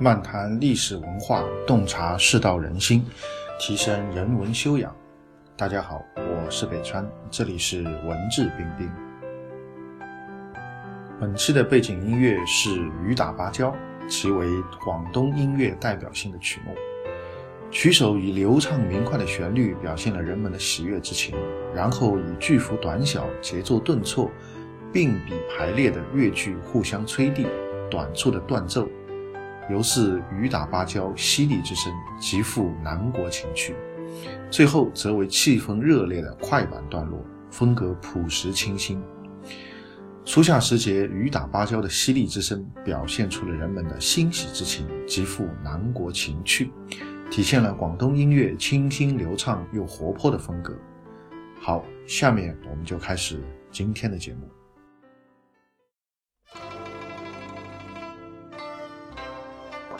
漫谈历史文化，洞察世道人心，提升人文修养。大家好，我是北川，这里是文质彬彬。本期的背景音乐是《雨打芭蕉》，其为广东音乐代表性的曲目。曲首以流畅明快的旋律表现了人们的喜悦之情，然后以句幅短小、节奏顿挫、并笔排列的乐句互相吹递，短促的断奏。犹似雨打芭蕉，淅沥之声，极富南国情趣。最后则为气氛热烈的快板段落，风格朴实清新。初夏时节，雨打芭蕉的淅沥之声，表现出了人们的欣喜之情，极富南国情趣，体现了广东音乐清新流畅又活泼的风格。好，下面我们就开始今天的节目。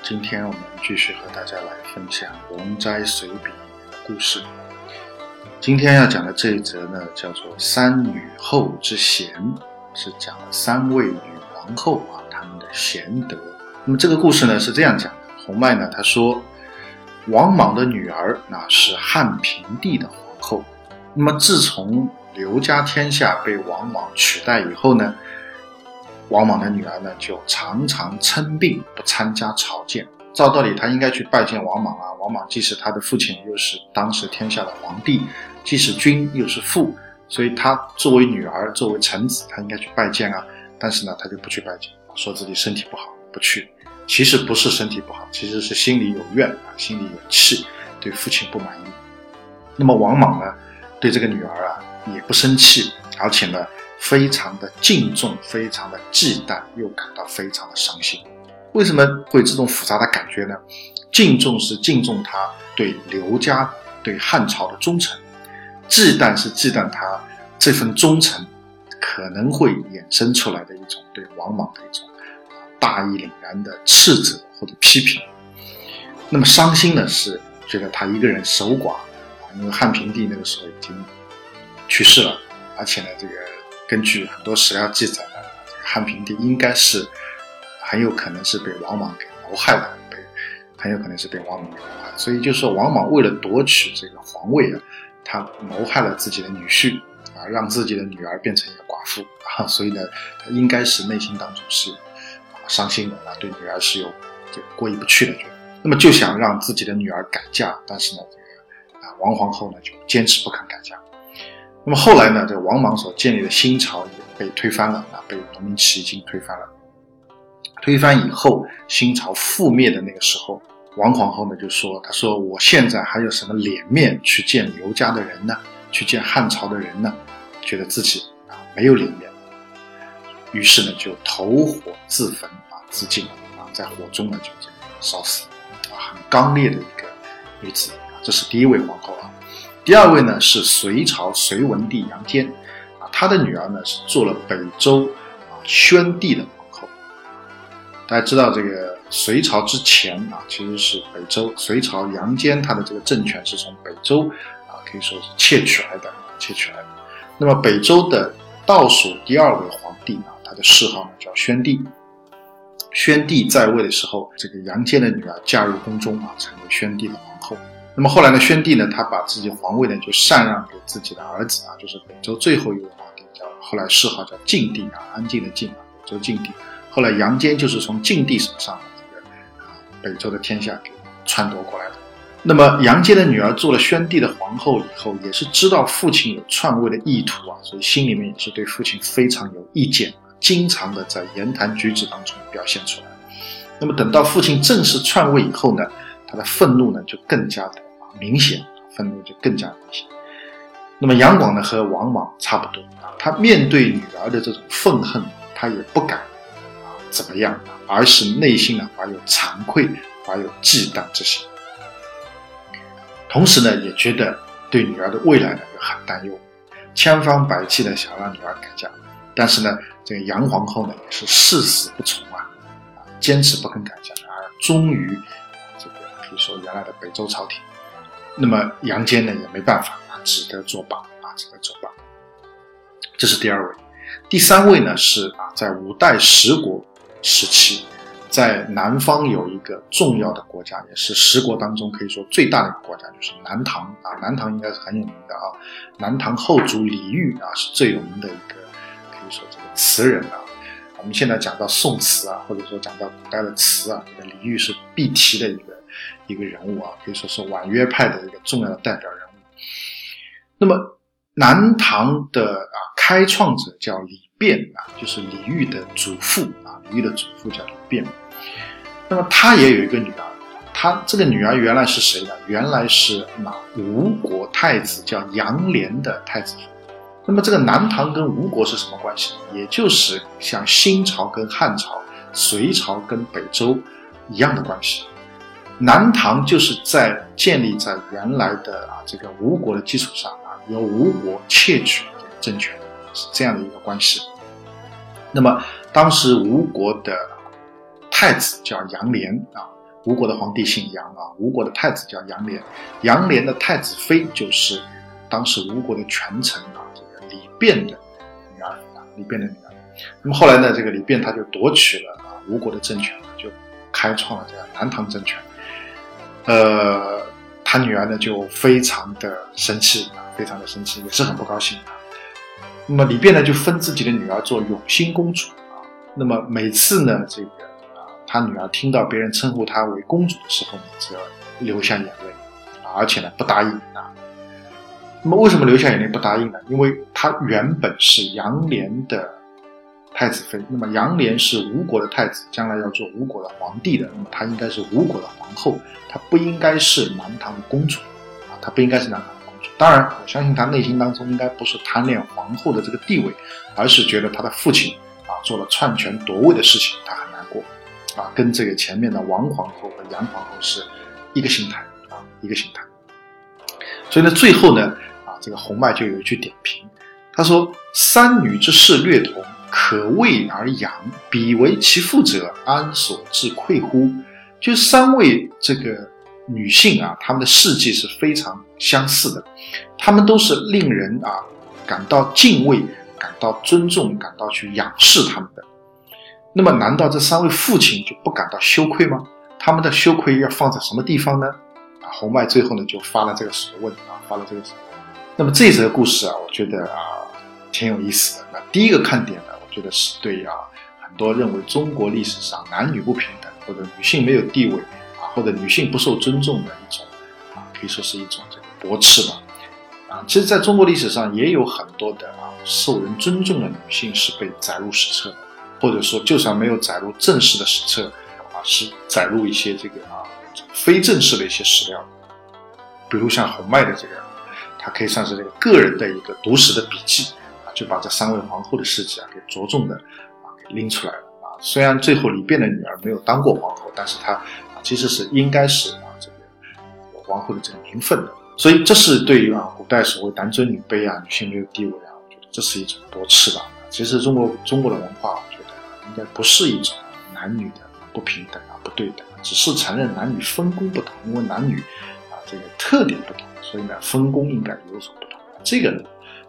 今天我们继续和大家来分享《容斋随笔》的故事。今天要讲的这一则呢，叫做《三女后之贤》，是讲了三位女王后啊，她们的贤德。那么这个故事呢是这样讲的：洪迈呢他说，王莽的女儿那是汉平帝的皇后。那么自从刘家天下被王莽取代以后呢？王莽的女儿呢，就常常称病不参加朝见。照道理，她应该去拜见王莽啊。王莽既是他的父亲，又是当时天下的皇帝，既是君又是父，所以他作为女儿，作为臣子，他应该去拜见啊。但是呢，他就不去拜见，说自己身体不好，不去。其实不是身体不好，其实是心里有怨啊，心里有气，对父亲不满意。那么王莽呢，对这个女儿啊，也不生气，而且呢。非常的敬重，非常的忌惮，又感到非常的伤心。为什么会这种复杂的感觉呢？敬重是敬重他对刘家、对汉朝的忠诚；忌惮是忌惮他这份忠诚可能会衍生出来的一种对王莽的一种大义凛然的斥责或者批评。那么伤心呢，是觉得他一个人守寡，因为汉平帝那个时候已经去世了，而且呢，这个。根据很多史料记载呢，汉平帝应该是很有可能是被王莽给谋害了，被很有可能是被王莽给谋害。所以就说王莽为了夺取这个皇位啊，他谋害了自己的女婿啊，让自己的女儿变成一个寡妇啊。所以呢，他应该是内心当中是啊伤心的啊，对女儿是有这个过意不去的。那么就想让自己的女儿改嫁，但是呢，这个啊王皇后呢就坚持不肯改嫁。那么后来呢？这王莽所建立的新朝也被推翻了啊，被农民起义军推翻了。推翻以后，新朝覆灭的那个时候，王皇后呢就说：“她说我现在还有什么脸面去见刘家的人呢？去见汉朝的人呢？觉得自己啊没有脸面。于是呢就投火自焚啊自尽啊，在火中呢就烧死啊，很刚烈的一个女子啊。这是第一位皇后啊。”第二位呢是隋朝隋文帝杨坚，啊，他的女儿呢是做了北周啊宣帝的皇后。大家知道这个隋朝之前啊，其实是北周。隋朝杨坚他的这个政权是从北周啊可以说是窃取来的，窃取来的。那么北周的倒数第二位皇帝啊，他的谥号呢叫宣帝。宣帝在位的时候，这个杨坚的女儿嫁入宫中啊，成为宣帝的皇后。那么后来呢，宣帝呢，他把自己皇位呢就禅让给自己的儿子啊，就是北周最后一位皇帝，叫后来谥号叫晋帝啊，安静的晋啊，北周晋帝。后来杨坚就是从晋帝手上这个啊北周的天下给篡夺过来的。那么杨坚的女儿做了宣帝的皇后以后，也是知道父亲有篡位的意图啊，所以心里面也是对父亲非常有意见，经常的在言谈举止当中表现出来。那么等到父亲正式篡位以后呢，他的愤怒呢就更加的。明显愤怒就更加明显。那么杨广呢和王莽差不多啊，他面对女儿的这种愤恨，他也不敢啊怎么样，而是内心呢怀有惭愧，怀有忌惮之心。同时呢，也觉得对女儿的未来呢又很担忧，千方百计的想让女儿改嫁。但是呢，这个杨皇后呢也是誓死不从啊，啊坚持不肯改嫁，而终于这个可以说原来的北周朝廷。那么杨坚呢也没办法啊，只得作罢啊，只得作罢。这是第二位，第三位呢是啊，在五代十国时期在南方有一个重要的国家，也是十国当中可以说最大的一个国家，就是南唐啊。南唐应该是很有名的啊。南唐后主李煜啊，是最有名的一个，可以说这个词人啊。我们现在讲到宋词啊，或者说讲到古代的词啊，这个李煜是必提的一个一个人物啊，可以说是婉约派的一个重要的代表人物。那么南唐的啊开创者叫李昪啊，就是李煜的祖父啊，李煜的祖父叫李昪。那么他也有一个女儿，他这个女儿原来是谁呢？原来是那吴国太子叫杨涟的太子妃。那么这个南唐跟吴国是什么关系？也就是像新朝跟汉朝、隋朝跟北周一样的关系。南唐就是在建立在原来的啊这个吴国的基础上啊，由吴国窃取政权，是这样的一个关系。那么当时吴国的。太子叫杨涟啊，吴国的皇帝姓杨啊，吴国的太子叫杨涟，杨涟的太子妃就是当时吴国的权臣啊，这个李昪的女儿啊，李昪的女儿。那么后来呢，这个李昪他就夺取了啊吴国的政权，就开创了这个南唐政权。呃，他女儿呢就非常的生气啊，非常的生气，也是很不高兴啊。那么李昪呢就封自己的女儿做永兴公主啊。那么每次呢这个啊。他女儿听到别人称呼她为公主的时候呢，就流下眼泪，而且呢不答应啊。那么为什么流下眼泪不答应呢？因为她原本是杨涟的太子妃，那么杨涟是吴国的太子，将来要做吴国的皇帝的，那么她应该是吴国的皇后，她不应该是南唐的公主啊，她不应该是南唐的公主。当然，我相信她内心当中应该不是贪恋皇后的这个地位，而是觉得她的父亲啊做了篡权夺位的事情，她很难过。啊，跟这个前面的王皇后和杨皇后是一个心态啊，一个心态。所以呢，最后呢，啊，这个洪迈就有一句点评，他说：“三女之事略同，可畏而扬，彼为其父者，安所自愧乎？”就三位这个女性啊，她们的事迹是非常相似的，她们都是令人啊感到敬畏、感到尊重、感到去仰视她们的。那么，难道这三位父亲就不感到羞愧吗？他们的羞愧要放在什么地方呢？啊，洪迈最后呢就发了这个审问啊，发了这个审问。那么这则故事啊，我觉得啊挺有意思的。那第一个看点呢，觉得是对啊很多认为中国历史上男女不平等，或者女性没有地位啊，或者女性不受尊重的一种啊，可以说是一种这个驳斥吧。啊，其实在中国历史上也有很多的啊受人尊重的女性是被载入史册的。或者说，就算没有载入正式的史册，啊，是载入一些这个啊非正式的一些史料，比如像洪迈的这个，他可以算是这个个人的一个读史的笔记，就把这三位皇后的事迹啊给着重的啊给拎出来了啊。虽然最后李昪的女儿没有当过皇后，但是她啊其实是应该是啊这个皇后的这个名分的。所以这是对于啊古代所谓男尊女卑啊女性没有地位啊，我觉得这是一种驳斥吧。其实中国中国的文化。我觉得应该不是一种男女的不平等啊、不对等，只是承认男女分工不同，因为男女啊这个特点不同，所以呢分工应该有所不同。这个呢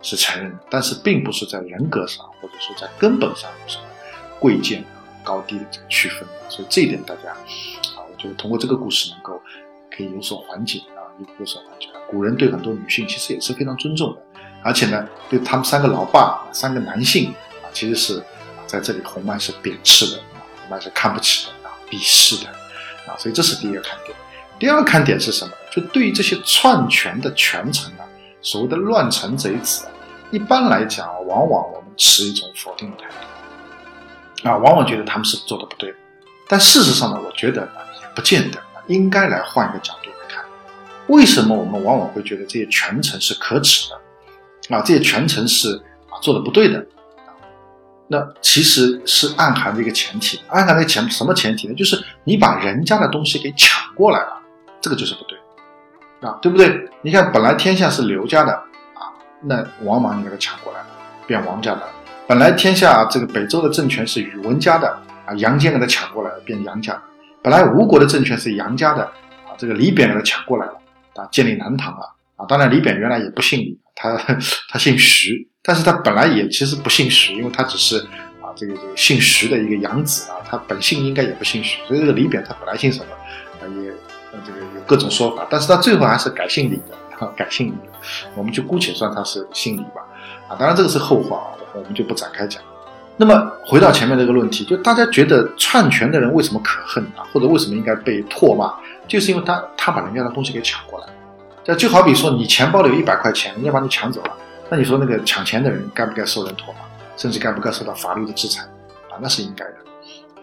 是承认的，但是并不是在人格上或者说在根本上有什么贵贱啊高低的这个区分。所以这一点大家啊，我觉得通过这个故事能够可以有所缓解啊，有所缓解。古人对很多女性其实也是非常尊重的，而且呢对他们三个老爸、三个男性啊，其实是。在这里，红曼是贬斥的，红曼是看不起的啊，鄙视的啊，所以这是第一个看点。第二个看点是什么？就对于这些篡权的权臣啊，所谓的乱臣贼子啊，一般来讲，往往我们持一种否定的态度啊，往往觉得他们是做的不对。但事实上呢，我觉得不见得，应该来换一个角度来看，为什么我们往往会觉得这些权臣是可耻的啊？这些权臣是啊做的不对的。那其实是暗含的一个前提，暗含的前什么前提呢？就是你把人家的东西给抢过来了，这个就是不对，啊，对不对？你看，本来天下是刘家的，那王莽你给他抢过来了，变王家的；本来天下这个北周的政权是宇文家的啊，杨坚给他抢过来了，变杨家；本来吴国的政权是杨家的啊，这个李扁给他抢过来了啊，建立南唐了啊。当然，李扁原来也不姓李，他他姓徐。但是他本来也其实不姓徐，因为他只是啊这个这个姓徐的一个养子啊，他本姓应该也不姓徐，所以这个李扁他本来姓什么啊也这个有各种说法，但是他最后还是改姓李的，改姓李，我们就姑且算他是姓李吧，啊，当然这个是后话啊，我们就不展开讲。那么回到前面这个论题，就大家觉得篡权的人为什么可恨啊，或者为什么应该被唾骂，就是因为他他把人家的东西给抢过来。这就好比说你钱包里有一百块钱，人家把你抢走了，那你说那个抢钱的人该不该受人唾骂，甚至该不该受到法律的制裁啊？那是应该的。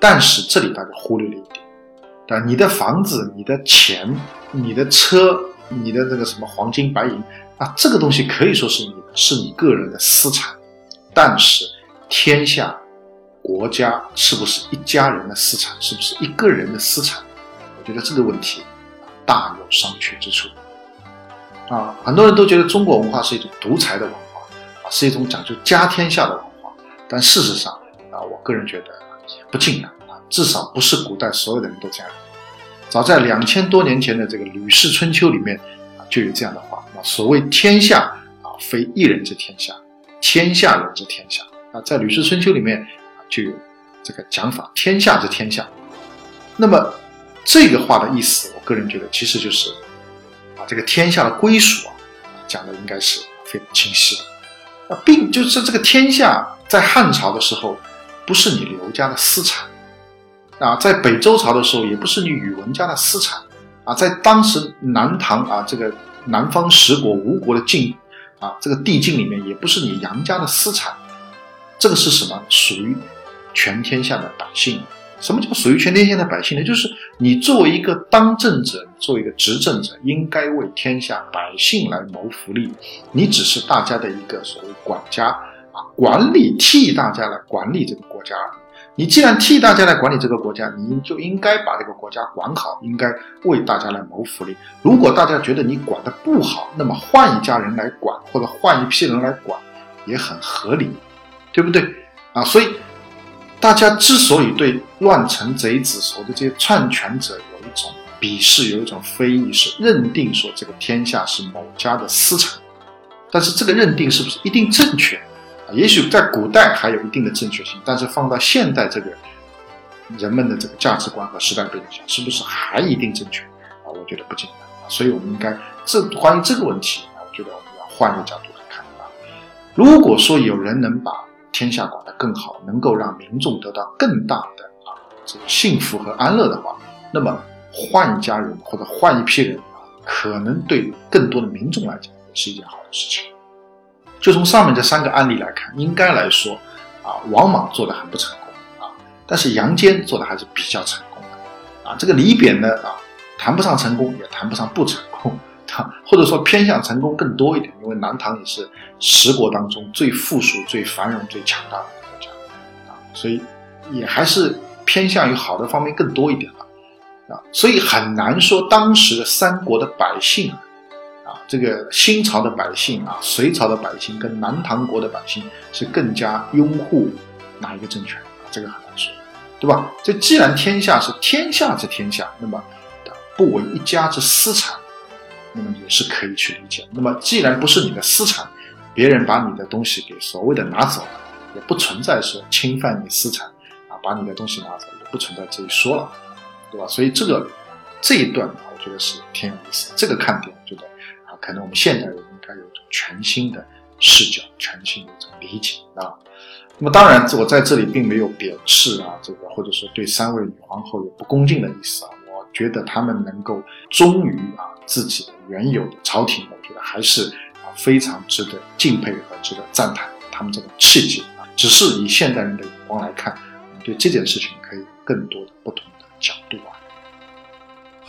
但是这里大家忽略了一点，啊，你的房子、你的钱、你的车、你的这个什么黄金白银啊，这个东西可以说是你的，是你个人的私产，但是。天下，国家是不是一家人的私产？是不是一个人的私产？我觉得这个问题大有商榷之处。啊，很多人都觉得中国文化是一种独裁的文化，啊，是一种讲究家天下的文化。但事实上，啊，我个人觉得不尽然啊，至少不是古代所有的人都这样。早在两千多年前的这个《吕氏春秋》里面啊，就有这样的话：啊，所谓天下啊，非一人之天下，天下人之天下。啊，在《吕氏春秋》里面，就有这个讲法：“天下之天下。”那么这个话的意思，我个人觉得其实就是啊，这个天下的归属啊，讲的应该是非常清晰的。啊，并就是这个天下在汉朝的时候，不是你刘家的私产啊；在北周朝的时候，也不是你宇文家的私产啊；在当时南唐啊，这个南方十国吴国的境啊，这个地境里面，也不是你杨家的私产。这个是什么？属于全天下的百姓。什么叫属于全天下的百姓呢？就是你作为一个当政者，作为一个执政者，应该为天下百姓来谋福利。你只是大家的一个所谓管家啊，管理替大家来管理这个国家。你既然替大家来管理这个国家，你就应该把这个国家管好，应该为大家来谋福利。如果大家觉得你管的不好，那么换一家人来管，或者换一批人来管，也很合理。对不对啊？所以大家之所以对乱臣贼子所谓的这些篡权者有一种鄙视，有一种非议，是认定说这个天下是某家的私产。但是这个认定是不是一定正确？也许在古代还有一定的正确性，但是放到现代这个人们的这个价值观和时代背景下，是不是还一定正确啊？我觉得不简单。所以我们应该这关于这个问题，我觉得我们要换一个角度来看啊。如果说有人能把天下管得更好，能够让民众得到更大的啊这个幸福和安乐的话，那么换一家人或者换一批人啊，可能对更多的民众来讲也是一件好的事情。就从上面这三个案例来看，应该来说啊，王莽做的很不成功啊，但是杨坚做的还是比较成功的啊。这个李扁呢啊，谈不上成功，也谈不上不成功。他或者说偏向成功更多一点，因为南唐也是十国当中最富庶、最繁荣、最强大的国家啊，所以也还是偏向于好的方面更多一点了啊，所以很难说当时的三国的百姓，这个新朝的百姓啊，隋朝的百姓跟南唐国的百姓是更加拥护哪一个政权啊，这个很难说，对吧？这既然天下是天下之天下，那么不为一家之私产。那么也是可以去理解。那么既然不是你的私产，别人把你的东西给所谓的拿走了，也不存在说侵犯你私产啊，把你的东西拿走也不存在这一说了，对吧？所以这个这一段呢我觉得是挺有意思。这个看点，我觉得啊，可能我们现代人应该有一种全新的视角，全新的一种理解啊。那么当然，我在这里并没有贬斥啊，这个或者说对三位女皇后有不恭敬的意思啊。我觉得他们能够忠于啊。自己的原有的朝廷，我觉得还是啊非常值得敬佩和值得赞叹他们这种气节啊。只是以现代人的眼光来看，我们对这件事情可以更多的不同的角度啊。